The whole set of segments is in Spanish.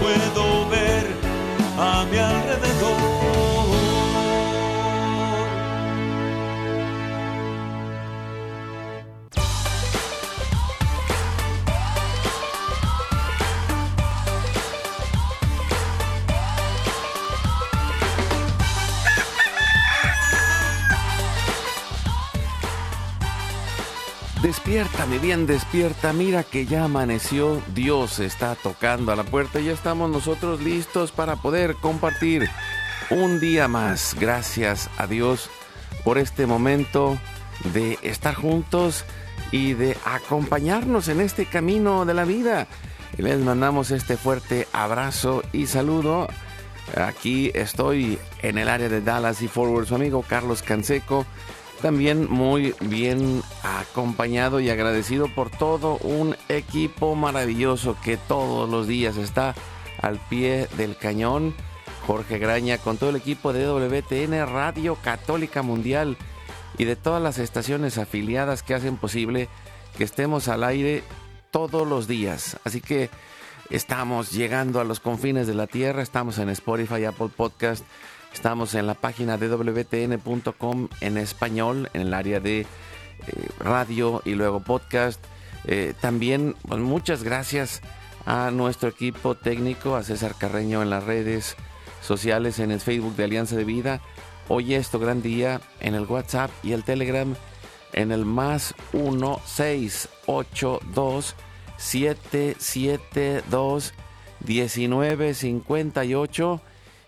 puedo ver a mi alrededor. Despierta, mi bien, despierta. Mira que ya amaneció. Dios está tocando a la puerta y ya estamos nosotros listos para poder compartir un día más. Gracias a Dios por este momento de estar juntos y de acompañarnos en este camino de la vida. Les mandamos este fuerte abrazo y saludo. Aquí estoy en el área de Dallas y Forward, su amigo Carlos Canseco también muy bien acompañado y agradecido por todo un equipo maravilloso que todos los días está al pie del cañón. Jorge Graña con todo el equipo de WTN Radio Católica Mundial y de todas las estaciones afiliadas que hacen posible que estemos al aire todos los días. Así que estamos llegando a los confines de la tierra, estamos en Spotify, Apple Podcast, Estamos en la página de wtn.com en español, en el área de eh, radio y luego podcast. Eh, también pues, muchas gracias a nuestro equipo técnico, a César Carreño en las redes sociales, en el Facebook de Alianza de Vida. Hoy es tu gran día en el WhatsApp y el Telegram en el más 1682 772 1958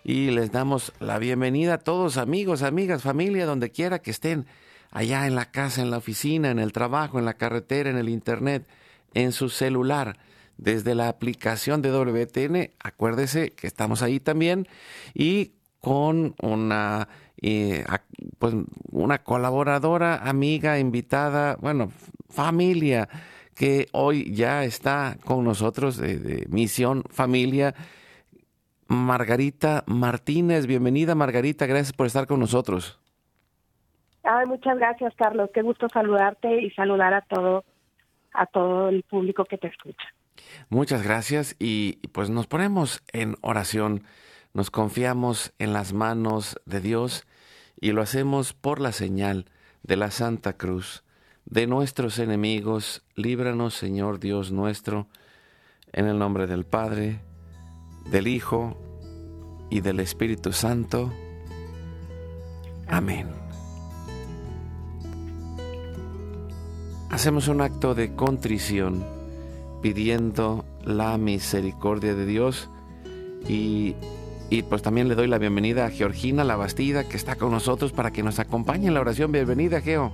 y les damos la bienvenida a todos amigos, amigas, familia, donde quiera que estén, allá en la casa, en la oficina, en el trabajo, en la carretera, en el internet, en su celular, desde la aplicación de WTN. Acuérdese que estamos ahí también y con una, eh, pues una colaboradora, amiga, invitada, bueno, familia que hoy ya está con nosotros de Misión Familia Margarita Martínez. Bienvenida, Margarita. Gracias por estar con nosotros. Ay, muchas gracias, Carlos. Qué gusto saludarte y saludar a todo, a todo el público que te escucha. Muchas gracias y pues nos ponemos en oración, nos confiamos en las manos de Dios y lo hacemos por la señal de la Santa Cruz. De nuestros enemigos, líbranos, Señor Dios nuestro, en el nombre del Padre, del Hijo y del Espíritu Santo. Amén. Hacemos un acto de contrición pidiendo la misericordia de Dios y, y, pues también le doy la bienvenida a Georgina La Bastida que está con nosotros para que nos acompañe en la oración. Bienvenida, Geo.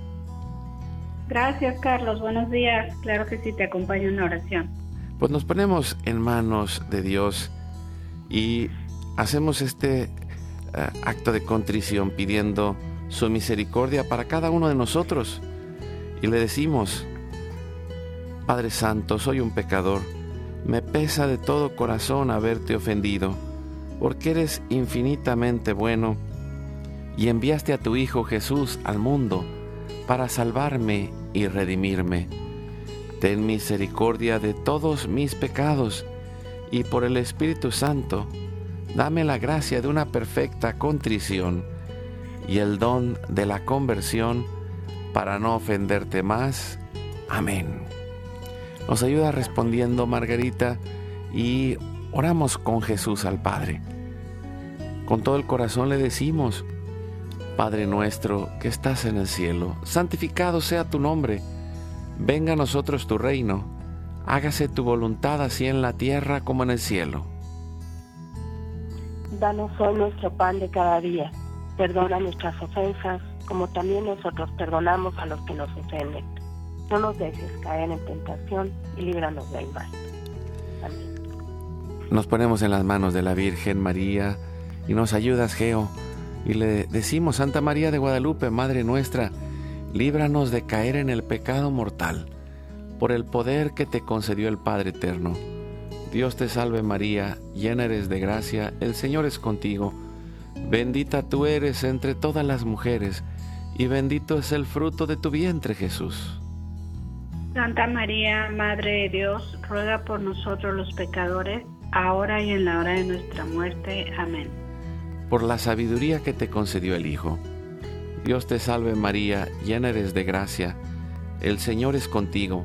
Gracias, Carlos. Buenos días. Claro que sí, te acompaño en la oración. Pues nos ponemos en manos de Dios y hacemos este eh, acto de contrición pidiendo su misericordia para cada uno de nosotros y le decimos, Padre Santo, soy un pecador, me pesa de todo corazón haberte ofendido, porque eres infinitamente bueno y enviaste a tu Hijo Jesús al mundo para salvarme y redimirme. Ten misericordia de todos mis pecados y por el Espíritu Santo, dame la gracia de una perfecta contrición y el don de la conversión para no ofenderte más. Amén. Nos ayuda respondiendo Margarita y oramos con Jesús al Padre. Con todo el corazón le decimos, Padre nuestro que estás en el cielo, santificado sea tu nombre, venga a nosotros tu reino, hágase tu voluntad así en la tierra como en el cielo. Danos hoy nuestro pan de cada día. Perdona nuestras ofensas, como también nosotros perdonamos a los que nos ofenden. No nos dejes caer en tentación y líbranos del mal. Amén. Nos ponemos en las manos de la Virgen María y nos ayudas, Geo, y le decimos, Santa María de Guadalupe, Madre nuestra, líbranos de caer en el pecado mortal, por el poder que te concedió el Padre Eterno. Dios te salve María, llena eres de gracia, el Señor es contigo. Bendita tú eres entre todas las mujeres, y bendito es el fruto de tu vientre Jesús. Santa María, Madre de Dios, ruega por nosotros los pecadores, ahora y en la hora de nuestra muerte. Amén. Por la sabiduría que te concedió el Hijo. Dios te salve María, llena eres de gracia, el Señor es contigo.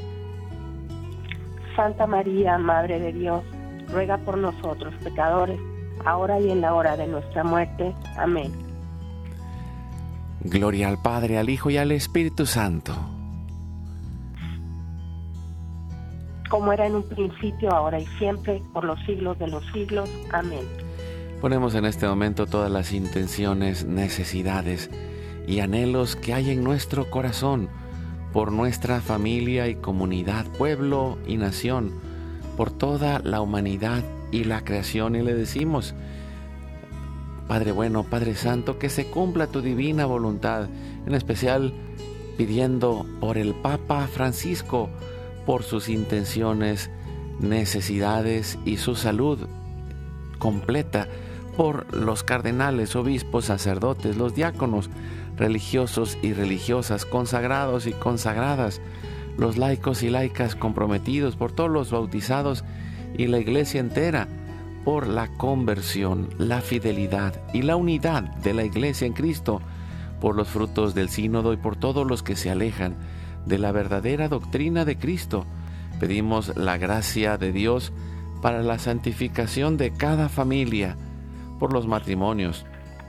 Santa María, Madre de Dios, ruega por nosotros pecadores, ahora y en la hora de nuestra muerte. Amén. Gloria al Padre, al Hijo y al Espíritu Santo. Como era en un principio, ahora y siempre, por los siglos de los siglos. Amén. Ponemos en este momento todas las intenciones, necesidades y anhelos que hay en nuestro corazón por nuestra familia y comunidad, pueblo y nación, por toda la humanidad y la creación. Y le decimos, Padre bueno, Padre Santo, que se cumpla tu divina voluntad, en especial pidiendo por el Papa Francisco, por sus intenciones, necesidades y su salud completa, por los cardenales, obispos, sacerdotes, los diáconos, religiosos y religiosas, consagrados y consagradas, los laicos y laicas comprometidos, por todos los bautizados y la iglesia entera, por la conversión, la fidelidad y la unidad de la iglesia en Cristo, por los frutos del sínodo y por todos los que se alejan de la verdadera doctrina de Cristo. Pedimos la gracia de Dios para la santificación de cada familia, por los matrimonios,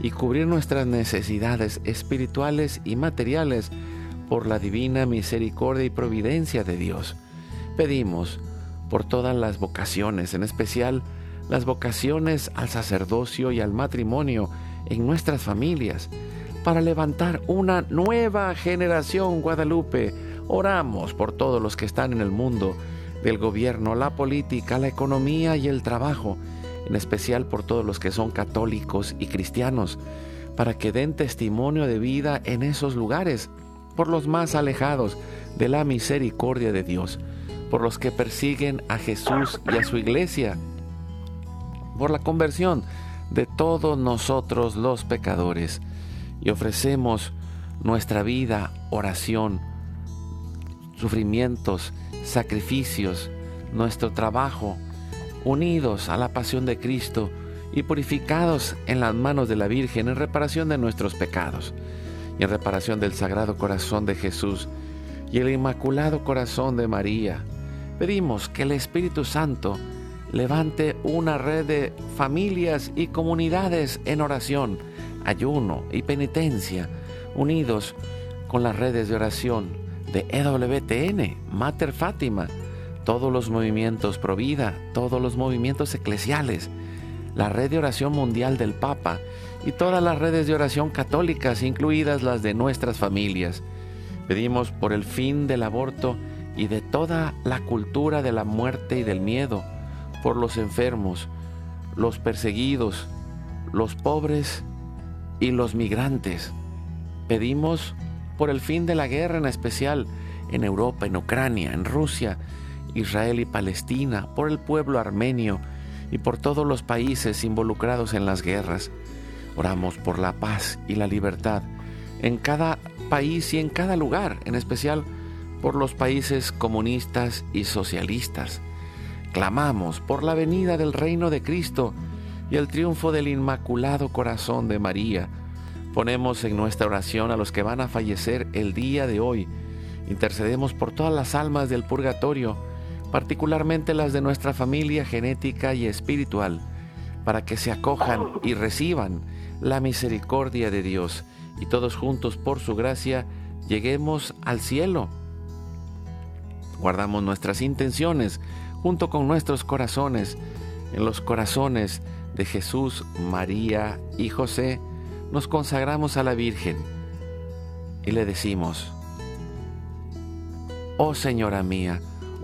y cubrir nuestras necesidades espirituales y materiales por la divina misericordia y providencia de Dios. Pedimos por todas las vocaciones, en especial las vocaciones al sacerdocio y al matrimonio en nuestras familias, para levantar una nueva generación Guadalupe. Oramos por todos los que están en el mundo, del gobierno, la política, la economía y el trabajo, en especial por todos los que son católicos y cristianos, para que den testimonio de vida en esos lugares, por los más alejados de la misericordia de Dios, por los que persiguen a Jesús y a su iglesia, por la conversión de todos nosotros los pecadores, y ofrecemos nuestra vida, oración, sufrimientos, sacrificios, nuestro trabajo, unidos a la pasión de Cristo y purificados en las manos de la Virgen en reparación de nuestros pecados y en reparación del Sagrado Corazón de Jesús y el Inmaculado Corazón de María. Pedimos que el Espíritu Santo levante una red de familias y comunidades en oración, ayuno y penitencia, unidos con las redes de oración de EWTN, Mater Fátima, todos los movimientos Provida, todos los movimientos eclesiales, la red de oración mundial del Papa y todas las redes de oración católicas, incluidas las de nuestras familias. Pedimos por el fin del aborto y de toda la cultura de la muerte y del miedo, por los enfermos, los perseguidos, los pobres y los migrantes. Pedimos por el fin de la guerra en especial en Europa, en Ucrania, en Rusia, Israel y Palestina, por el pueblo armenio y por todos los países involucrados en las guerras. Oramos por la paz y la libertad en cada país y en cada lugar, en especial por los países comunistas y socialistas. Clamamos por la venida del reino de Cristo y el triunfo del Inmaculado Corazón de María. Ponemos en nuestra oración a los que van a fallecer el día de hoy. Intercedemos por todas las almas del purgatorio, particularmente las de nuestra familia genética y espiritual, para que se acojan y reciban la misericordia de Dios y todos juntos por su gracia lleguemos al cielo. Guardamos nuestras intenciones junto con nuestros corazones en los corazones de Jesús, María y José, nos consagramos a la Virgen y le decimos, Oh Señora mía,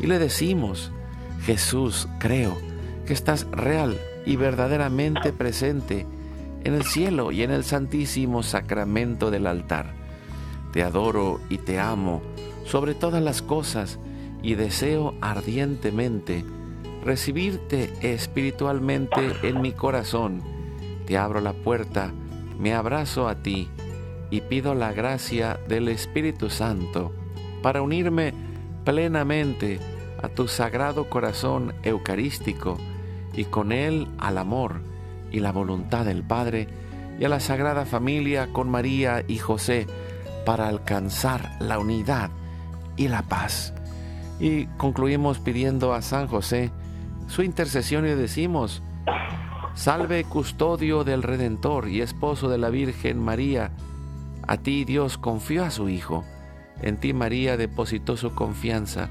y le decimos, Jesús, creo que estás real y verdaderamente presente en el cielo y en el santísimo sacramento del altar. Te adoro y te amo sobre todas las cosas y deseo ardientemente recibirte espiritualmente en mi corazón. Te abro la puerta, me abrazo a ti y pido la gracia del Espíritu Santo para unirme plenamente a tu sagrado corazón eucarístico y con él al amor y la voluntad del Padre y a la Sagrada Familia con María y José para alcanzar la unidad y la paz. Y concluimos pidiendo a San José su intercesión y decimos, Salve custodio del Redentor y esposo de la Virgen María, a ti Dios confió a su Hijo, en ti María depositó su confianza,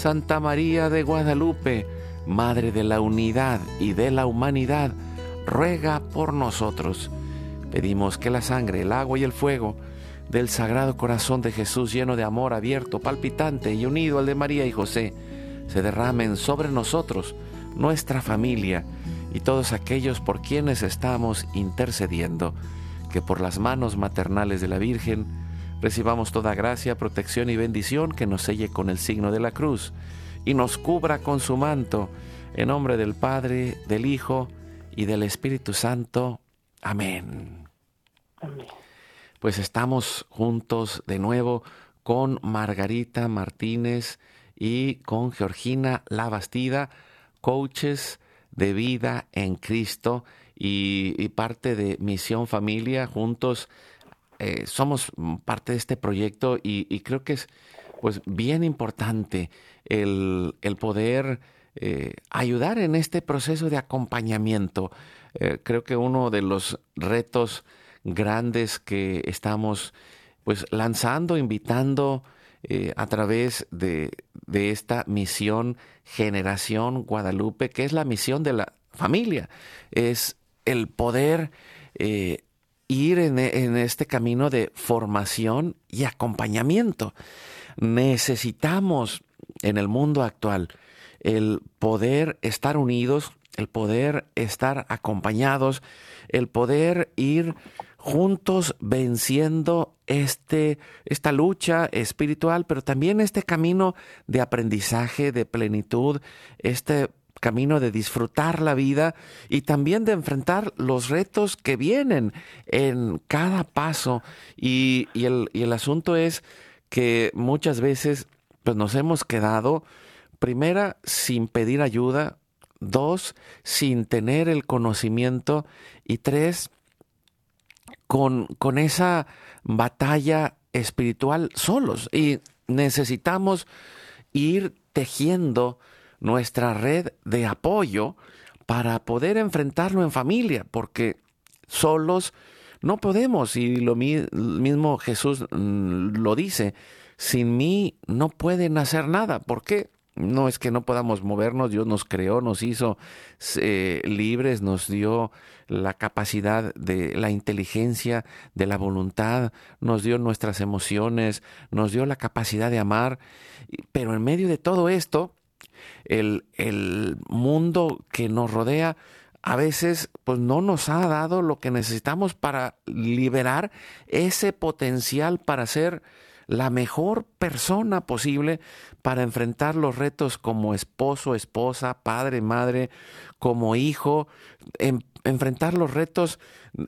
Santa María de Guadalupe, Madre de la unidad y de la humanidad, ruega por nosotros. Pedimos que la sangre, el agua y el fuego del Sagrado Corazón de Jesús lleno de amor abierto, palpitante y unido al de María y José, se derramen sobre nosotros, nuestra familia y todos aquellos por quienes estamos intercediendo, que por las manos maternales de la Virgen recibamos toda gracia, protección y bendición que nos selle con el signo de la cruz y nos cubra con su manto, en nombre del Padre, del Hijo y del Espíritu Santo. Amén. Pues estamos juntos de nuevo con Margarita Martínez y con Georgina Labastida, coaches de vida en Cristo y, parte de Misión Familia. Juntos eh, somos parte de este proyecto y, creo que es pues bien importante el, poder eh, ayudar en este proceso de acompañamiento. Eh, creo que uno de los retos grandes que estamos pues lanzando, invitando eh, a través de, esta misión Generación Guadalupe, que es la misión de la familia, es el poder ir en, en, este camino de formación y acompañamiento. Necesitamos en el mundo actual el poder estar unidos el poder estar acompañados, el poder ir juntos venciendo este, esta lucha espiritual, pero también este camino de aprendizaje, de plenitud, este camino de disfrutar la vida y también de enfrentar los retos que vienen en cada paso. Y, el, y el asunto es que muchas veces pues nos hemos quedado, primera, sin pedir ayuda, dos, sin tener el conocimiento y tres, con, con esa batalla espiritual solos. Y necesitamos ir tejiendo nuestra red de apoyo para poder enfrentarlo en familia, porque solos no podemos, y lo mismo Jesús mm, lo dice, sin mí no pueden hacer nada. ¿Por qué? No es que no podamos movernos, Dios nos creó, nos hizo eh, libres, nos dio la capacidad de la inteligencia, de la voluntad, nos dio nuestras emociones, nos dio la capacidad de amar, pero en medio de todo esto, el, el mundo que nos rodea a veces pues no nos ha dado lo que necesitamos para liberar ese potencial para ser la mejor persona posible para enfrentar los retos como esposo, esposa, padre, madre, como hijo, enfrentar los retos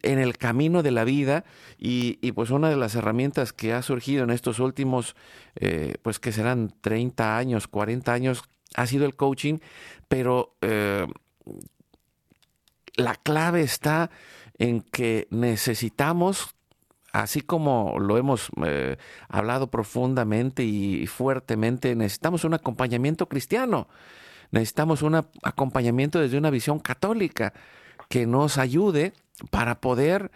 en el camino de la vida. Y, pues una de las herramientas que ha surgido en estos últimos, eh, pues que serán 30 años, 40 años, ha sido el coaching, pero eh, la clave está en que necesitamos, así como lo hemos eh, hablado profundamente y fuertemente, necesitamos un acompañamiento cristiano, necesitamos un acompañamiento desde una visión católica que nos ayude para poder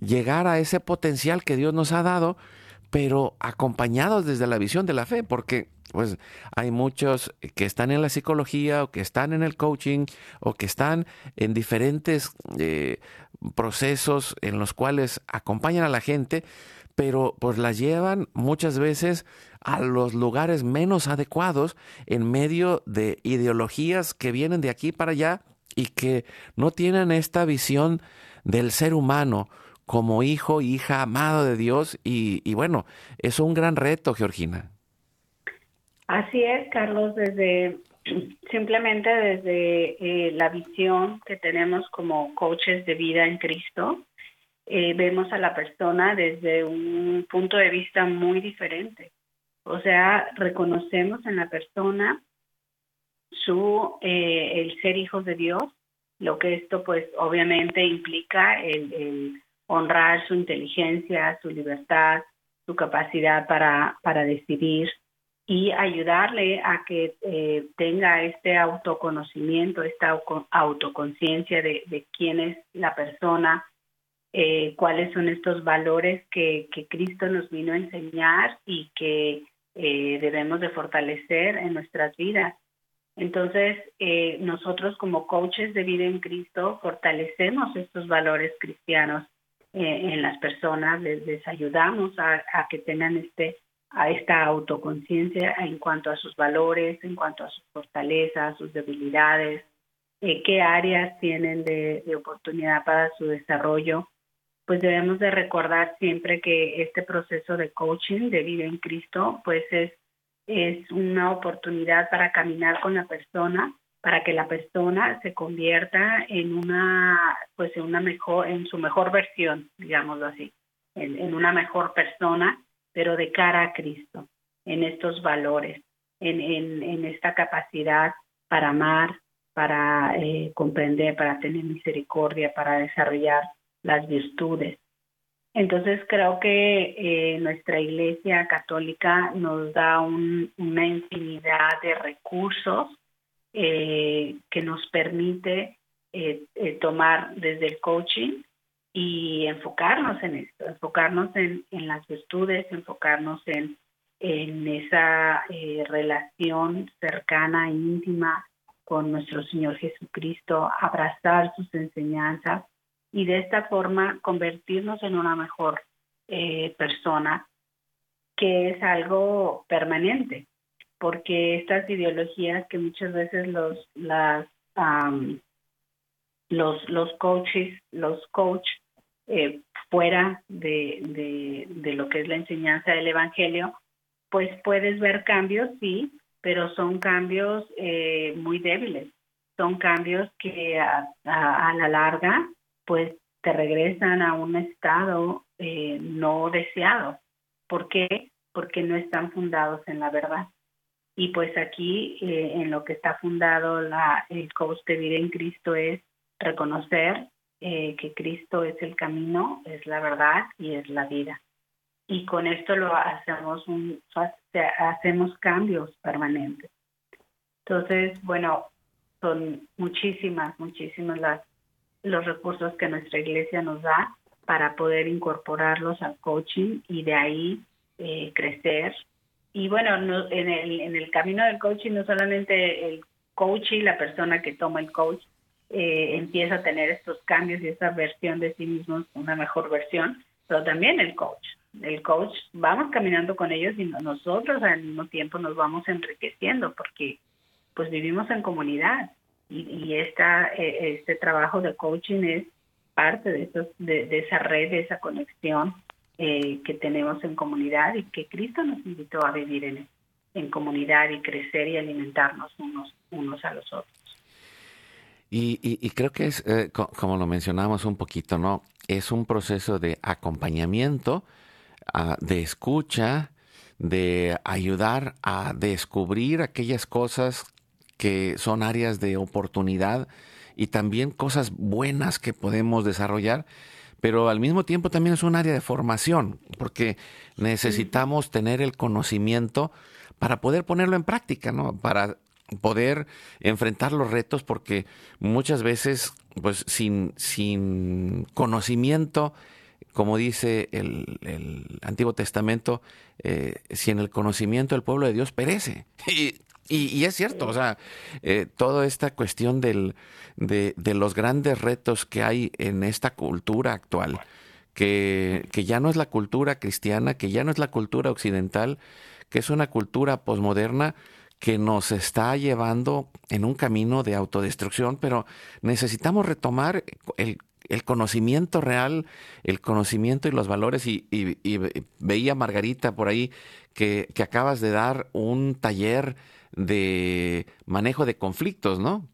llegar a ese potencial que Dios nos ha dado, pero acompañados desde la visión de la fe, porque pues hay muchos que están en la psicología o que están en el coaching o que están en diferentes eh, procesos en los cuales acompañan a la gente, pero pues la llevan muchas veces a los lugares menos adecuados en medio de ideologías que vienen de aquí para allá y que no tienen esta visión del ser humano como hijo, hija, amado de Dios y bueno, es un gran reto, Georgina. Así es, Carlos, desde simplemente desde eh, la visión que tenemos como coaches de vida en Cristo, eh, vemos a la persona desde un punto de vista muy diferente. O sea, reconocemos en la persona su eh, el ser hijos de Dios, lo que esto pues obviamente implica el, el honrar su inteligencia, su libertad, su capacidad para, para decidir, y ayudarle a que eh, tenga este autoconocimiento, esta autoconciencia de, quién es la persona, eh, cuáles son estos valores que, Cristo nos vino a enseñar y que eh, debemos de fortalecer en nuestras vidas. Entonces, nosotros como coaches de vida en Cristo fortalecemos estos valores cristianos en las personas, les, ayudamos a, a que tengan este a esta autoconciencia en cuanto a sus valores, en cuanto a sus fortalezas, sus debilidades, eh, qué áreas tienen de, oportunidad para su desarrollo, pues debemos de recordar siempre que este proceso de coaching de vida en Cristo, pues es, es una oportunidad para caminar con la persona, para que la persona se convierta en una, pues en una mejor, en su mejor versión, digámoslo así, en una mejor persona pero de cara a Cristo, en estos valores, en, esta capacidad para amar, para eh, comprender, para tener misericordia, para desarrollar las virtudes. Entonces creo que eh, nuestra Iglesia Católica nos da una infinidad de recursos eh, que nos permite tomar desde el coaching y enfocarnos en esto, enfocarnos en, las virtudes, enfocarnos en, en esa eh, relación cercana e íntima con nuestro Señor Jesucristo, abrazar sus enseñanzas y de esta forma convertirnos en una mejor eh, persona, que es algo permanente, porque estas ideologías que muchas veces los, las los, los coaches, los coach eh, fuera de, de, de lo que es la enseñanza del Evangelio, pues puedes ver cambios, sí, pero son cambios eh, muy débiles. Son cambios que a, a, la larga, pues te regresan a un estado eh, no deseado. ¿Por qué? Porque no están fundados en la verdad. Y pues aquí, eh, en lo que está fundado la, el coach de vida en Cristo es reconocer eh, que Cristo es el camino, es la verdad y es la vida. Y con esto lo hacemos, un, hacemos cambios permanentes. Entonces, bueno, son muchísimas, muchísimas las, los recursos que nuestra iglesia nos da para poder incorporarlos al coaching y de ahí eh, crecer y bueno, en, el, en el camino del coaching no solamente el coach y la persona que toma el coach eh, empieza a tener estos cambios y esta versión de sí mismos, una mejor versión, pero también el coach. El coach, vamos caminando con ellos y nosotros al mismo tiempo nos vamos enriqueciendo porque pues vivimos en comunidad y, y esta, eh, este trabajo de coaching es parte de, esos, de, de esa red, de esa conexión eh, que tenemos en comunidad y que Cristo nos invitó a vivir en, en comunidad y crecer y alimentarnos unos, unos a los otros. Y, y, creo que es, eh, como lo mencionamos un poquito, ¿no? Es un proceso de acompañamiento, uh, de escucha, de ayudar a descubrir aquellas cosas que son áreas de oportunidad y también cosas buenas que podemos desarrollar pero al mismo tiempo también es un área de formación, porque necesitamos tener el conocimiento para poder ponerlo en práctica, ¿no? Para poder enfrentar los retos, porque muchas veces, pues sin, sin conocimiento, como dice el, el Antiguo Testamento, eh, sin el conocimiento el pueblo de Dios perece. Y y, es cierto, o sea, eh, toda esta cuestión del, de, de, los grandes retos que hay en esta cultura actual, que, que, ya no es la cultura cristiana, que ya no es la cultura occidental, que es una cultura posmoderna que nos está llevando en un camino de autodestrucción, pero necesitamos retomar el, el conocimiento real, el conocimiento y los valores. Y, veía Margarita por ahí que, que acabas de dar un taller de manejo de conflictos, ¿no?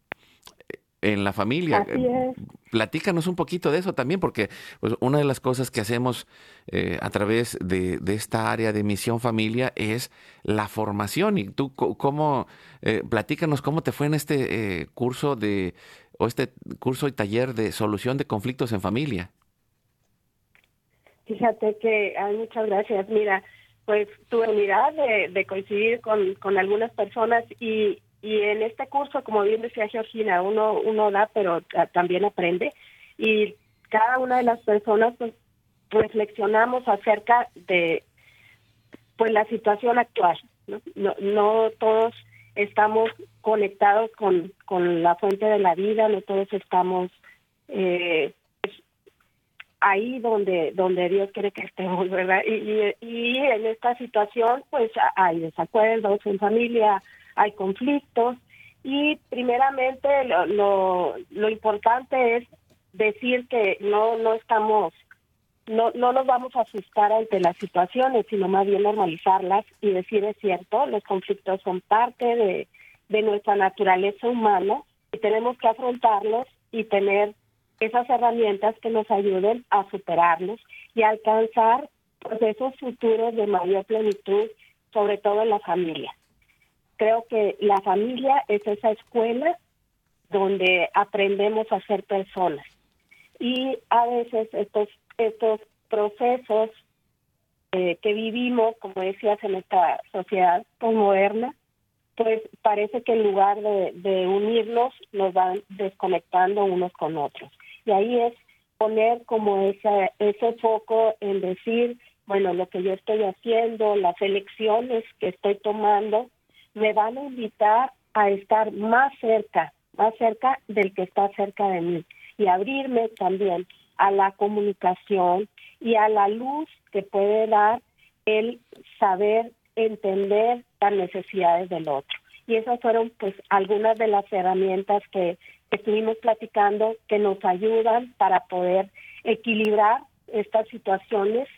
En la familia. Así es. Platícanos un poquito de eso también, porque pues, una de las cosas que hacemos eh, a través de, de, esta área de misión familia es la formación. Y tú, ¿cómo? Eh, platícanos cómo te fue en este eh, curso de, o este curso y taller de solución de conflictos en familia. Fíjate que, hay muchas gracias. Mira, pues tuve unidad de, de coincidir con, con algunas personas y, y en este curso, como bien decía Georgina, uno, uno da, pero también aprende. Y cada una de las personas pues, reflexionamos acerca de pues la situación actual. ¿no? No, todos estamos conectados con, con la fuente de la vida, no todos estamos eh, ahí donde donde Dios quiere que estemos, ¿verdad? Y, y, en esta situación, pues hay desacuerdos en familia, hay conflictos y primeramente lo, lo, importante es decir que no no estamos no no nos vamos a asustar ante las situaciones, sino más bien normalizarlas y decir es cierto, los conflictos son parte de, de nuestra naturaleza humana y tenemos que afrontarlos y tener esas herramientas que nos ayuden a superarlos y alcanzar pues, esos futuros de mayor plenitud, sobre todo en la familia. Creo que la familia es esa escuela donde aprendemos a ser personas y a veces estos estos procesos eh, que vivimos, como decías, en esta sociedad moderna, pues parece que en lugar de, de unirnos nos van desconectando unos con otros. Y ahí es poner como ese, ese foco en decir, bueno, lo que yo estoy haciendo, las elecciones que estoy tomando, me van a invitar a estar más cerca, más cerca del que está cerca de mí y abrirme también a la comunicación y a la luz que puede dar el saber entender las necesidades del otro. Y esas fueron pues algunas de las herramientas que estuvimos platicando que nos ayudan para poder equilibrar estas situaciones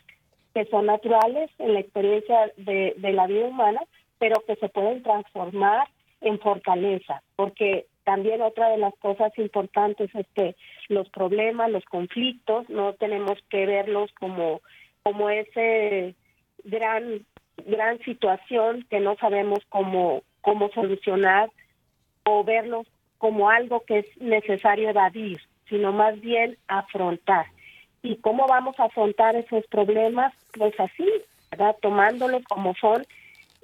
que son naturales en la experiencia de, de la vida humana, pero que se pueden transformar en fortaleza, porque también otra de las cosas importantes es que los problemas, los conflictos, no tenemos que verlos como, como ese gran, gran situación que no sabemos cómo, cómo solucionar o verlos como algo que es necesario evadir, sino más bien afrontar. ¿Y cómo vamos a afrontar esos problemas? Pues así, ¿verdad? Tomándolos como son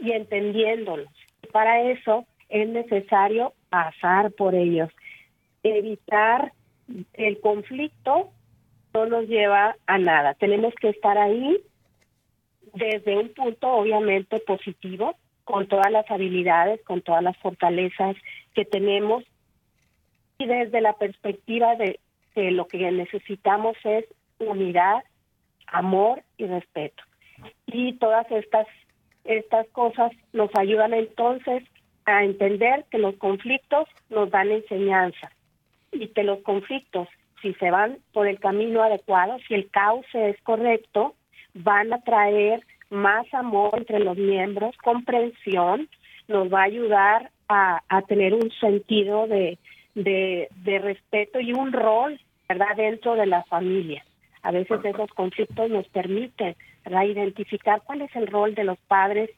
y entendiéndolos. Para eso es necesario pasar por ellos. Evitar el conflicto no nos lleva a nada. Tenemos que estar ahí desde un punto obviamente positivo, con todas las habilidades, con todas las fortalezas que tenemos y desde la perspectiva de que lo que necesitamos es unidad, amor y respeto. Y todas estas estas cosas nos ayudan entonces a entender que los conflictos nos dan enseñanza y que los conflictos, si se van por el camino adecuado, si el cauce es correcto, van a traer más amor entre los miembros, comprensión, nos va a ayudar a, a tener un sentido de, de, de respeto y un rol, ¿verdad?, dentro de la familia. A veces esos conflictos nos permiten ¿verdad? identificar cuál es el rol de los padres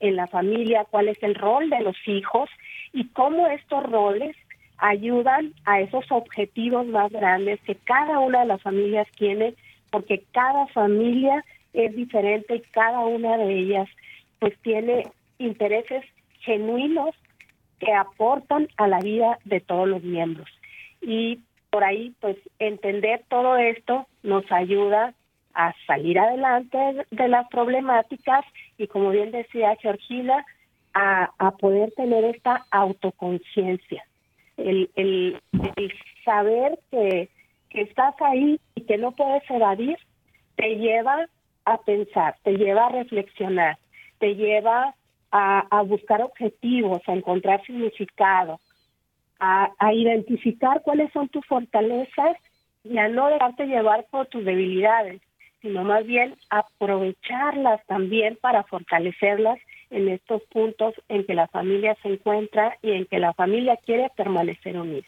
en la familia, cuál es el rol de los hijos y cómo estos roles ayudan a esos objetivos más grandes que cada una de las familias tiene, porque cada familia es diferente y cada una de ellas pues tiene intereses genuinos que aportan a la vida de todos los miembros. Y por ahí, pues entender todo esto nos ayuda a salir adelante de las problemáticas y como bien decía Georgina, a, a poder tener esta autoconciencia, el, el, el, saber que, que estás ahí y que no puedes evadir, te lleva a pensar, te lleva a reflexionar, te lleva a, a buscar objetivos, a encontrar significado, a, a identificar cuáles son tus fortalezas y a no dejarte llevar por tus debilidades sino más bien aprovecharlas también para fortalecerlas en estos puntos en que la familia se encuentra y en que la familia quiere permanecer unida.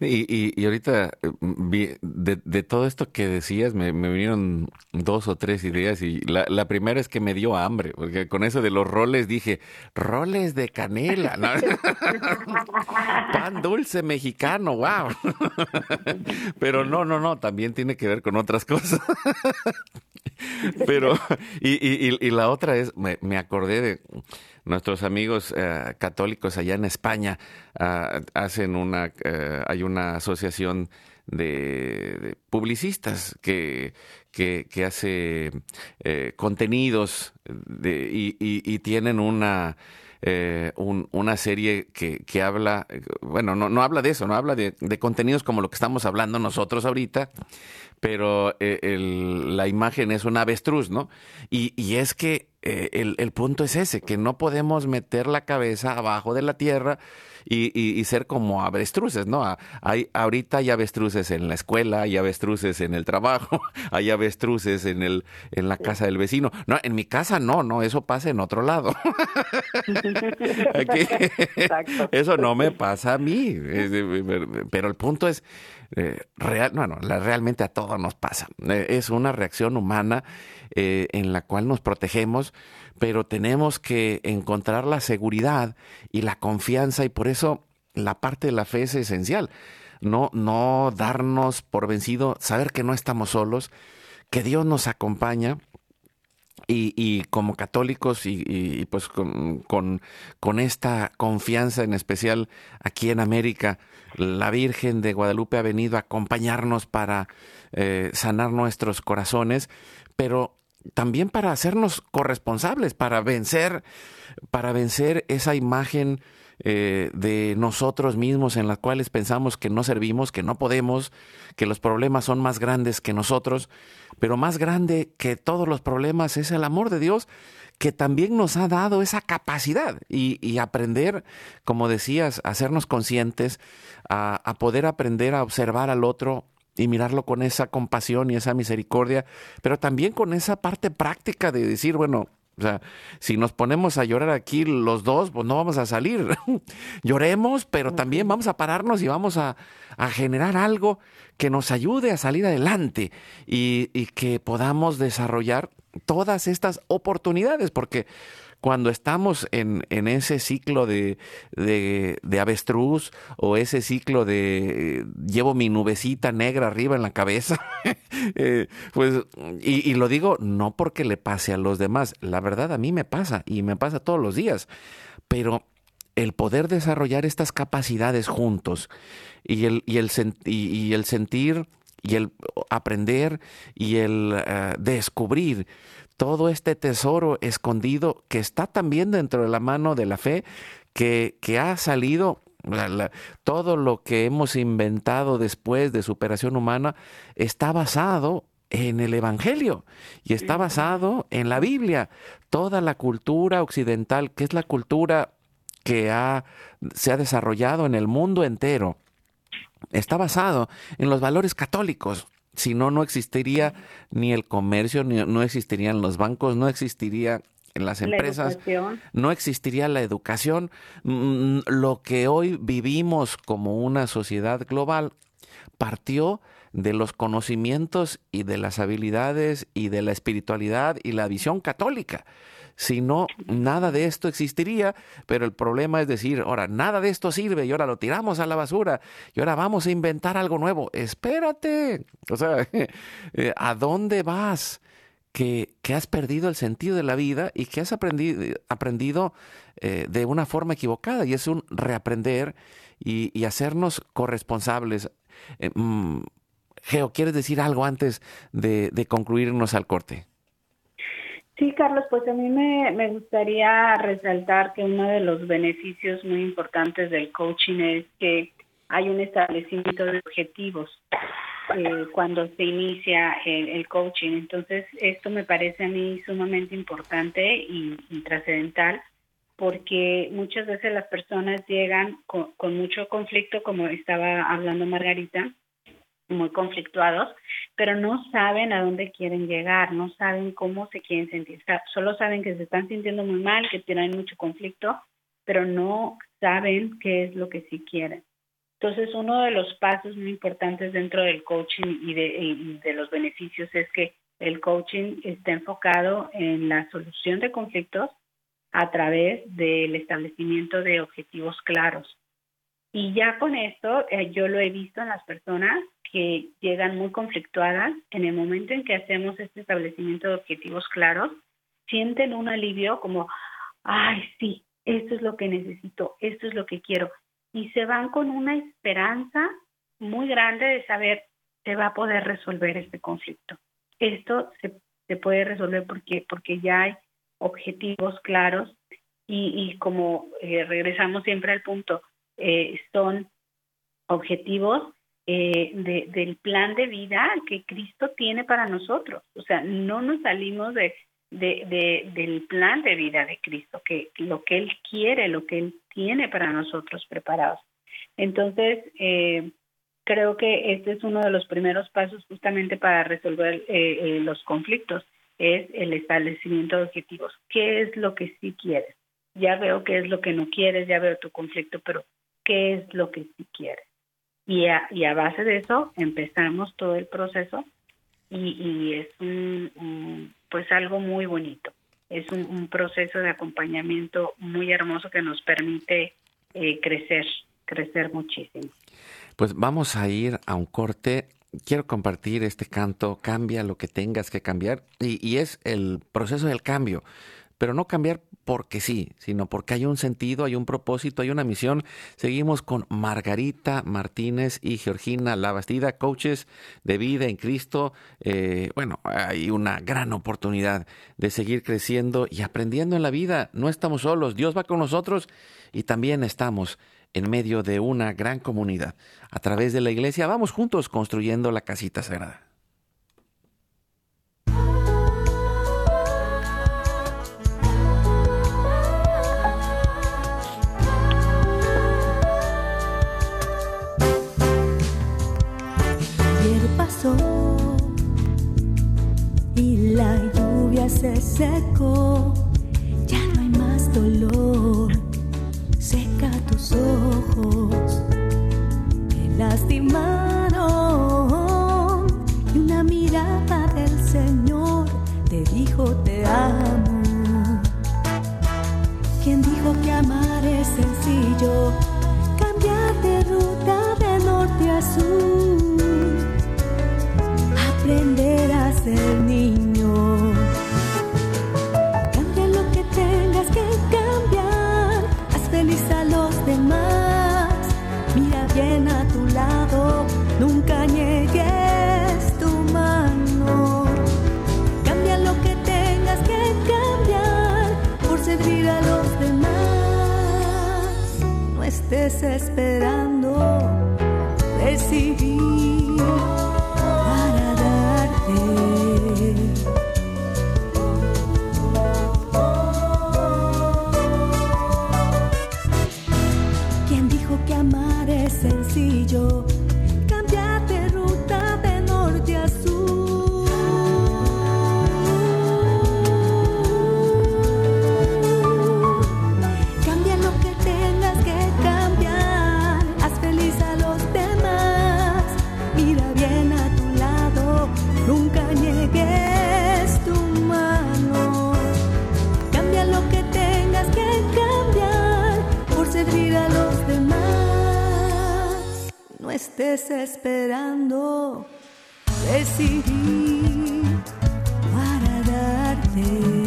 Y, y, y ahorita, eh, de, de, todo esto que decías, me, me, vinieron dos o tres ideas. Y la, la, primera es que me dio hambre, porque con eso de los roles dije, roles de canela, ¿no? pan dulce mexicano, wow. Pero no, no, no, también tiene que ver con otras cosas. Pero, y, y, y la otra es, me, me acordé de nuestros amigos uh, católicos allá en España uh, hacen una, uh, hay una asociación de, publicistas que, que, que hace eh, contenidos de, y, y, tienen una... Eh, un, una serie que, que habla, bueno, no, no, habla de eso, no habla de, contenidos como lo que estamos hablando nosotros ahorita, pero eh, la imagen es un avestruz, ¿no? Y, y es que eh, el, el, punto es ese, que no podemos meter la cabeza abajo de la tierra y, y, y ser como avestruces, ¿no? Hay, ahorita hay avestruces en la escuela, hay avestruces en el trabajo, hay avestruces en, el, en la casa del vecino. No, en mi casa no, no, eso pasa en otro lado. Aquí, eso no me pasa a mí. Pero el punto es, eh, real, bueno, realmente a todos nos pasa. Eh, es una reacción humana eh, en la cual nos protegemos, pero tenemos que encontrar la seguridad y la confianza y por eso la parte de la fe es esencial. No, no darnos por vencido, saber que no estamos solos, que Dios nos acompaña. Y, y, como católicos y, pues con, con, con, esta confianza en especial aquí en América, la Virgen de Guadalupe ha venido a acompañarnos para eh, sanar nuestros corazones, pero también para hacernos corresponsables, para vencer, para vencer esa imagen eh, de nosotros mismos en las cuales pensamos que no servimos, que no podemos, que los problemas son más grandes que nosotros, pero más grande que todos los problemas es el amor de Dios que también nos ha dado esa capacidad. Y, aprender, como decías, a hacernos conscientes, a, a poder aprender a observar al otro y mirarlo con esa compasión y esa misericordia, pero también con esa parte práctica de decir, bueno, o sea, si nos ponemos a llorar aquí los dos, pues no vamos a salir. Lloremos, pero también vamos a pararnos y vamos a, generar algo que nos ayude a salir adelante y, y que podamos desarrollar todas estas oportunidades, porque cuando estamos en, en ese ciclo de, de, avestruz o ese ciclo de llevo mi nubecita negra arriba en la cabeza, eh, pues, y, y, lo digo no porque le pase a los demás, la verdad a mí me pasa y me pasa todos los días, pero el poder desarrollar estas capacidades juntos y el, y el, y, el sentir y el aprender y el eh, descubrir todo este tesoro escondido que está también dentro de la mano de la fe, que, que ha salido todo lo que hemos inventado después de superación humana está basado en el Evangelio y está basado en la Biblia. Toda la cultura occidental, que es la cultura que ha, se ha desarrollado en el mundo entero, está basado en los valores católicos. Si no, no existiría ni el comercio, ni, no existirían los bancos, no existiría en las empresas, no existiría la educación. Mm, lo que hoy vivimos como una sociedad global partió de los conocimientos y de las habilidades y de la espiritualidad y la visión católica. Si no, nada de esto existiría, pero el problema es decir, ahora, nada de esto sirve y ahora lo tiramos a la basura y ahora vamos a inventar algo nuevo. Espérate, o sea, eh, ¿a dónde vas? Que, que, has perdido el sentido de la vida y que has aprendido, aprendido eh, de una forma equivocada y es un reaprender y, hacernos corresponsables. Eh, mm, Geo, ¿quieres decir algo antes de, de concluirnos al corte? Sí, Carlos, pues a mí me, gustaría resaltar que uno de los beneficios muy importantes del coaching es que hay un establecimiento de objetivos eh, cuando se inicia el, coaching. Entonces, esto me parece a mí sumamente importante y, trascendental porque muchas veces las personas llegan con mucho conflicto, como estaba hablando Margarita, muy conflictuados, pero no saben a dónde quieren llegar, no saben cómo se quieren sentir, solo saben que se están sintiendo muy mal, que tienen mucho conflicto, pero no saben qué es lo que sí quieren. Entonces, uno de los pasos muy importantes dentro del coaching y de, y de los beneficios es que el coaching está enfocado en la solución de conflictos a través del establecimiento de objetivos claros. Y ya con esto, eh, yo lo he visto en las personas que llegan muy conflictuadas, en el momento en que hacemos este establecimiento de objetivos claros, sienten un alivio como, ay, sí, esto es lo que necesito, esto es lo que quiero. Y se van con una esperanza muy grande de saber se va a poder resolver este conflicto. Esto se, se puede resolver porque, porque ya hay objetivos claros y, y como eh, regresamos siempre al punto, eh, son objetivos eh, de, del plan de vida que Cristo tiene para nosotros. O sea, no nos salimos de, de, del plan de vida de Cristo, que lo que Él quiere, lo que Él tiene para nosotros preparados. Entonces, eh, creo que este es uno de los primeros pasos justamente para resolver los conflictos, es el establecimiento de objetivos. ¿Qué es lo que sí quieres? Ya veo qué es lo que no quieres, ya veo tu conflicto, pero ¿qué es lo que sí quieres? Y a, y a base de eso empezamos todo el proceso y, es un, pues algo muy bonito. Es un, proceso de acompañamiento muy hermoso que nos permite eh, crecer, crecer muchísimo. Pues vamos a ir a un corte. Quiero compartir este canto, cambia lo que tengas que cambiar, y, y es el proceso del cambio pero no cambiar porque sí, sino porque hay un sentido, hay un propósito, hay una misión. Seguimos con Margarita Martínez y Georgina Labastida, coaches de vida en Cristo. Eh, bueno, hay una gran oportunidad de seguir creciendo y aprendiendo en la vida. No estamos solos, Dios va con nosotros y también estamos en medio de una gran comunidad. A través de la iglesia vamos juntos construyendo la casita sagrada. Estés esperando recibir para darte.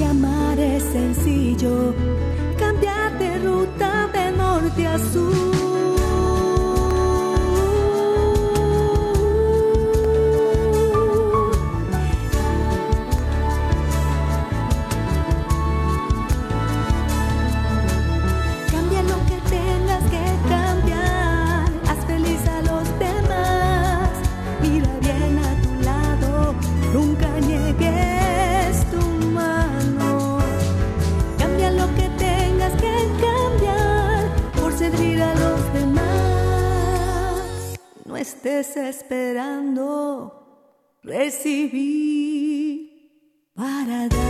Que amar es sencillo? Cambiar de ruta de norte a sur. Estés esperando recibir para darte.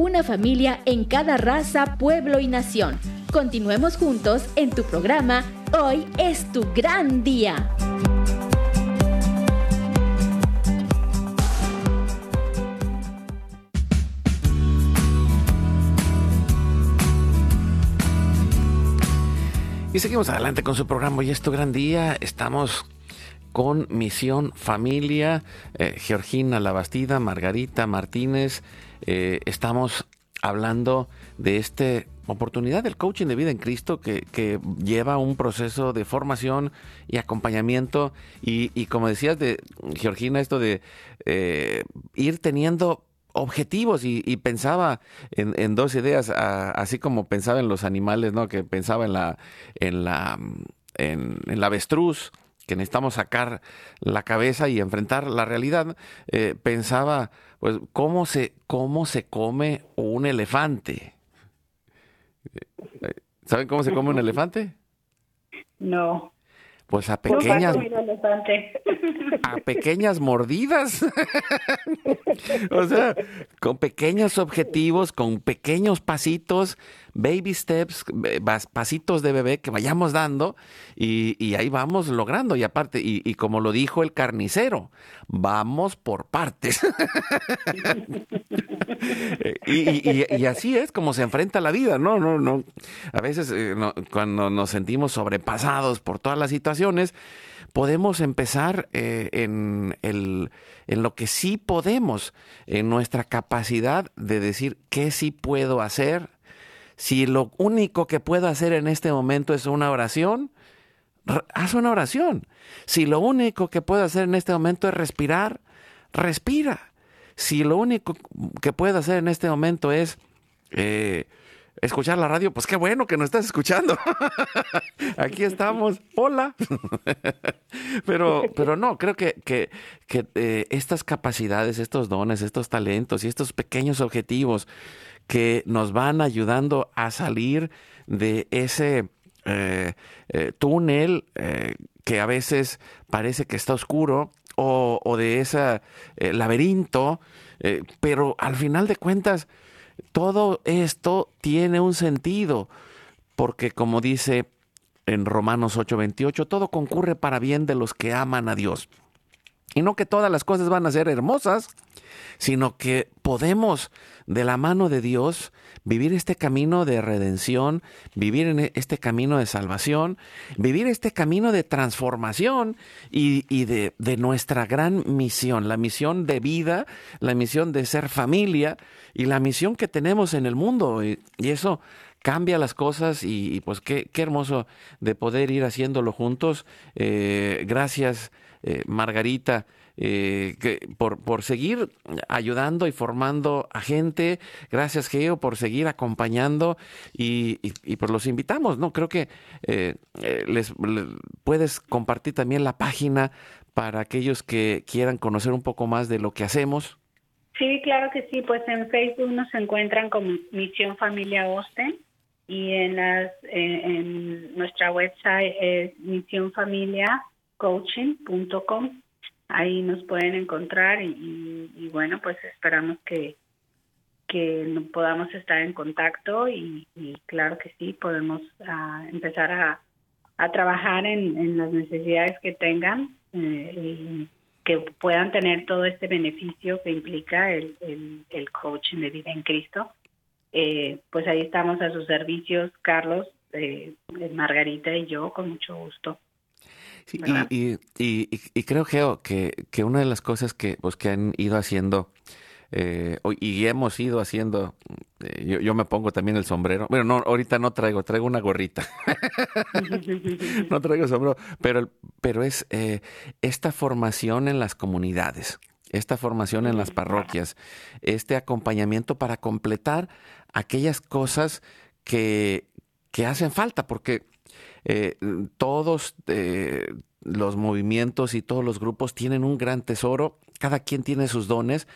una familia en cada raza, pueblo y nación. Continuemos juntos en tu programa Hoy es tu gran día. Y seguimos adelante con su programa Hoy es tu gran día. Estamos con Misión Familia, eh, Georgina Labastida, Margarita Martínez. Eh, estamos hablando de esta oportunidad del coaching de vida en Cristo que, lleva un proceso de formación y acompañamiento. Y, como decías de Georgina, esto de eh, ir teniendo objetivos y, pensaba en, en, dos ideas, así como pensaba en los animales, ¿no? Que pensaba en la, en la, en, en la avestruz, que necesitamos sacar la cabeza y enfrentar la realidad, eh, pensaba, pues, ¿cómo se, cómo se come un elefante? ¿Saben cómo se come un elefante? No. Pues a pequeñas a pequeñas mordidas. o sea, con pequeños objetivos, con pequeños pasitos, baby steps, pasitos de bebé que vayamos dando y, ahí vamos logrando. Y aparte, y, como lo dijo el carnicero, vamos por partes. y, y, así es como se enfrenta la vida, ¿no? no, no. A veces eh, cuando nos sentimos sobrepasados por todas las situaciones, podemos empezar eh, en lo que sí podemos, en nuestra capacidad de decir qué sí puedo hacer. Si lo único que puedo hacer en este momento es una oración, haz una oración. Si lo único que puedo hacer en este momento es respirar, respira. Si lo único que puedo hacer en este momento es eh, escuchar la radio, pues qué bueno que nos estás escuchando. Aquí estamos. Hola. pero, pero no, creo que, que, eh, estas capacidades, estos dones, estos talentos y estos pequeños objetivos que nos van ayudando a salir de ese eh, eh, túnel eh, que a veces parece que está oscuro o, o de ese laberinto, pero al final de cuentas todo esto tiene un sentido, porque como dice en Romanos 8:28, todo concurre para bien de los que aman a Dios. Y no que todas las cosas van a ser hermosas, sino que podemos de la mano de Dios vivir este camino de redención, vivir en este camino de salvación, vivir este camino de transformación y, y de, de, nuestra gran misión, la misión de vida, la misión de ser familia y la misión que tenemos en el mundo. Y, eso cambia las cosas y, pues qué, qué, hermoso de poder ir haciéndolo juntos. Eh, gracias, eh, Margarita. Eh, por, por seguir ayudando y formando a gente. Gracias, Geo, por seguir acompañando y, y, pues los invitamos, ¿no? Creo que les, puedes compartir también la página para aquellos que quieran conocer un poco más de lo que hacemos. Sí, claro que sí. Pues en Facebook nos encuentran como Misión Familia Osten y en, las, en nuestra website es misionfamiliacoaching.com. Ahí nos pueden encontrar y, bueno, pues esperamos que, que podamos estar en contacto y, claro que sí, podemos ah, empezar a, a trabajar en, en, las necesidades que tengan eh, que puedan tener todo este beneficio que implica el, el, coaching de vida en Cristo. Eh, pues ahí estamos a sus servicios, Carlos, eh, Margarita y yo, con mucho gusto. Y, y, y, creo, Geo, que, que una de las cosas que, pues, que han ido haciendo eh, y hemos ido haciendo, eh, yo, me pongo también el sombrero. Bueno, no, ahorita no traigo, traigo una gorrita. no traigo sombrero, pero, pero es eh, esta formación en las comunidades, esta formación en las parroquias, este acompañamiento para completar aquellas cosas que, que hacen falta, porque todos los movimientos y todos los grupos tienen un gran tesoro, cada quien tiene sus dones,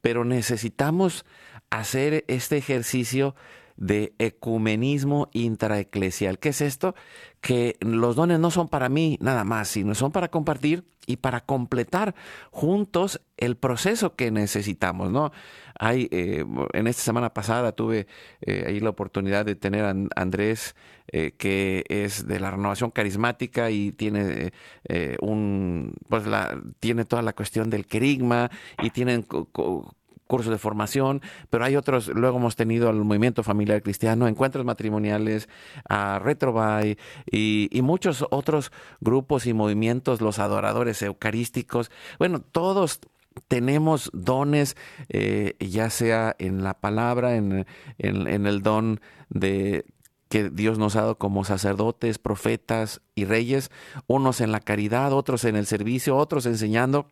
pero necesitamos hacer este ejercicio de ecumenismo intraeclesial. ¿Qué es esto? Que los dones no son para mí nada más, sino son para compartir y para completar juntos el proceso que necesitamos, ¿no? Hay, eh, en esta semana pasada tuve eh, ahí la oportunidad de tener a Andrés, eh, que es de la renovación carismática y tiene un, pues la, tiene toda la cuestión del querigma y tienen cursos de formación, pero hay otros, luego hemos tenido al Movimiento Familiar Cristiano, encuentros matrimoniales, a Retrobay y, muchos otros grupos y movimientos, los adoradores eucarísticos. Bueno, todos tenemos dones, eh, ya sea en la palabra, en, en, el don de que Dios nos ha dado como sacerdotes, profetas y reyes, unos en la caridad, otros en el servicio, otros enseñando,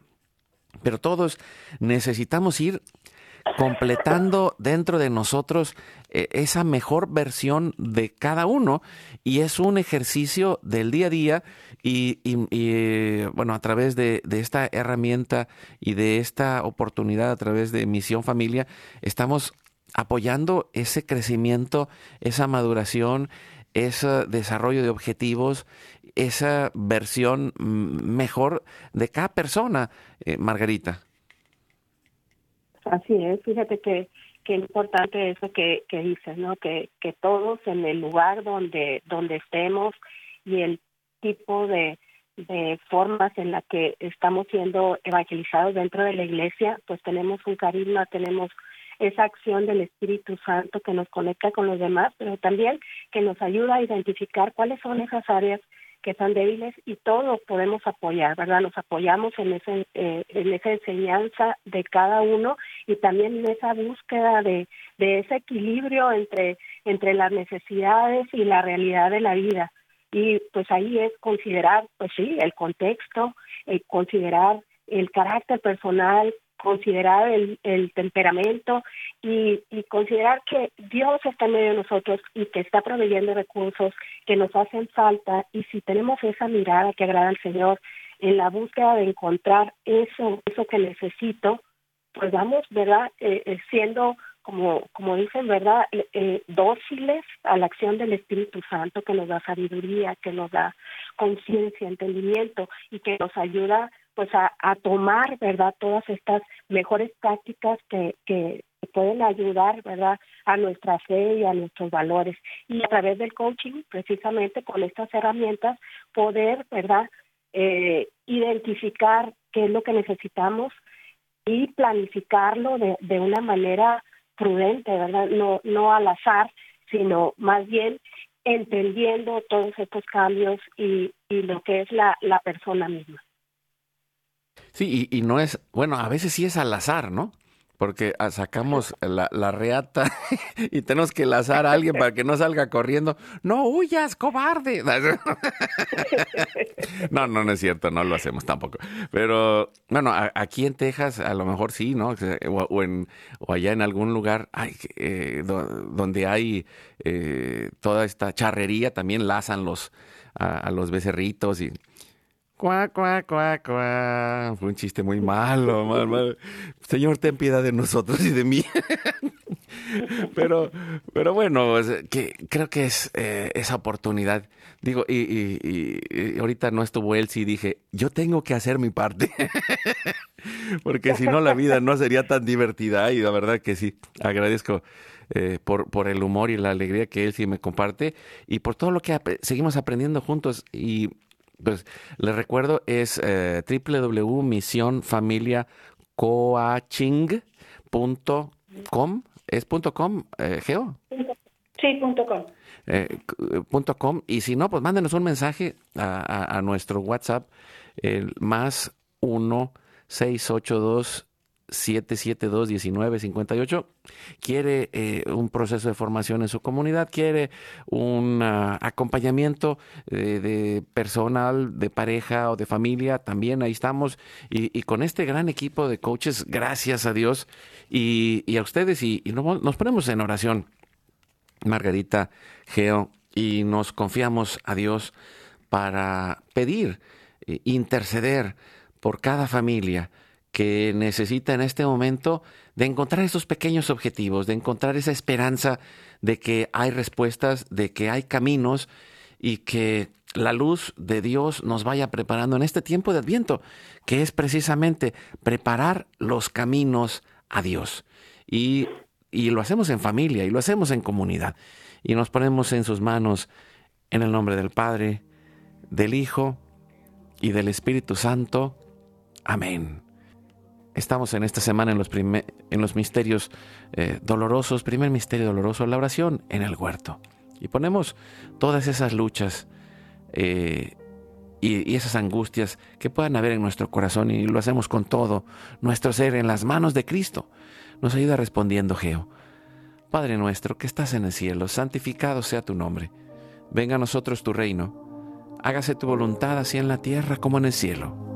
pero todos necesitamos ir completando dentro de nosotros eh, esa mejor versión de cada uno y es un ejercicio del día a día y, bueno, a través de, esta herramienta y de esta oportunidad a través de Misión Familia, estamos apoyando ese crecimiento, esa maduración, ese desarrollo de objetivos, esa versión mejor de cada persona, eh, Margarita. Así es, fíjate que qué importante eso que, que dices, ¿no? Que, que todos en el lugar donde, donde estemos y el tipo de, de formas en la que estamos siendo evangelizados dentro de la iglesia, pues tenemos un carisma, tenemos esa acción del Espíritu Santo que nos conecta con los demás, pero también que nos ayuda a identificar cuáles son esas áreas que están débiles y todos podemos apoyar, ¿verdad? Nos apoyamos en, ese, eh, en esa enseñanza de cada uno y también en esa búsqueda de, de ese equilibrio entre, entre las necesidades y la realidad de la vida. Y pues ahí es considerar, pues sí, el contexto, el considerar el carácter personal, considerar el, el temperamento y, y, considerar que Dios está en medio de nosotros y que está proveyendo recursos que nos hacen falta y si tenemos esa mirada que agrada al Señor en la búsqueda de encontrar eso, eso que necesito, pues vamos, ¿verdad? Eh, eh siendo como, como dicen, ¿verdad? Eh, eh, dóciles a la acción del Espíritu Santo que nos da sabiduría, que nos da conciencia, entendimiento y que nos ayuda pues a, tomar, ¿verdad? Todas estas mejores prácticas que, que pueden ayudar, ¿verdad? A nuestra fe y a nuestros valores. Y a través del coaching, precisamente con estas herramientas, poder, ¿verdad? Eh, identificar qué es lo que necesitamos y planificarlo de, de una manera prudente, ¿verdad? No, no al azar, sino más bien entendiendo todos estos cambios y, y lo que es la, la persona misma. Sí, y, no es, bueno, a veces sí es al azar, ¿no? porque ah, sacamos la, reata y tenemos que lazar a alguien para que no salga corriendo. No huyas, cobarde. No, no, no es cierto, no lo hacemos tampoco. Pero bueno, aquí en Texas a lo mejor sí, ¿no? O, allá en algún lugar eh, donde hay eh, toda esta charrería, también lazan los, a los becerritos y Cuá, cuá, cuá, cuá. Fue un chiste muy malo, mal, Señor, ten piedad de nosotros y de mí. pero, pero bueno, que creo que es eh, esa oportunidad. Digo, y, y, ahorita no estuvo él, sí dije, yo tengo que hacer mi parte. Porque si no, la vida no sería tan divertida. Y la verdad que sí, agradezco. Eh, por, por el humor y la alegría que él sí me comparte y por todo lo que seguimos aprendiendo juntos y pues les recuerdo, es eh, www.misionfamiliacoaching.com. ¿Es punto .com, eh, Geo? Sí, punto .com. Eh, punto .com. Y si no, pues mándenos un mensaje a, a, nuestro WhatsApp, el más 1 682 772-1958, quiere eh, un proceso de formación en su comunidad, quiere un ah, acompañamiento eh, de personal, de pareja o de familia, también ahí estamos. Y, con este gran equipo de coaches, gracias a Dios y, a ustedes, y, nos ponemos en oración, Margarita, Geo, y nos confiamos a Dios para pedir, eh, interceder por cada familia que necesita en este momento de encontrar esos pequeños objetivos, de encontrar esa esperanza de que hay respuestas, de que hay caminos y que la luz de Dios nos vaya preparando en este tiempo de Adviento, que es precisamente preparar los caminos a Dios. Y, y lo hacemos en familia y lo hacemos en comunidad. Y nos ponemos en sus manos en el nombre del Padre, del Hijo y del Espíritu Santo. Amén. Estamos en esta semana en los, en los misterios eh, dolorosos. Primer misterio doloroso, la oración en el huerto. Y ponemos todas esas luchas eh, y, y, esas angustias que puedan haber en nuestro corazón y lo hacemos con todo nuestro ser en las manos de Cristo. Nos ayuda respondiendo Geo. Padre nuestro que estás en el cielo, santificado sea tu nombre. Venga a nosotros tu reino. Hágase tu voluntad así en la tierra como en el cielo.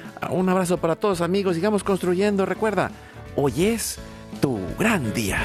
Un abrazo para todos amigos, sigamos construyendo. Recuerda, hoy es tu gran día.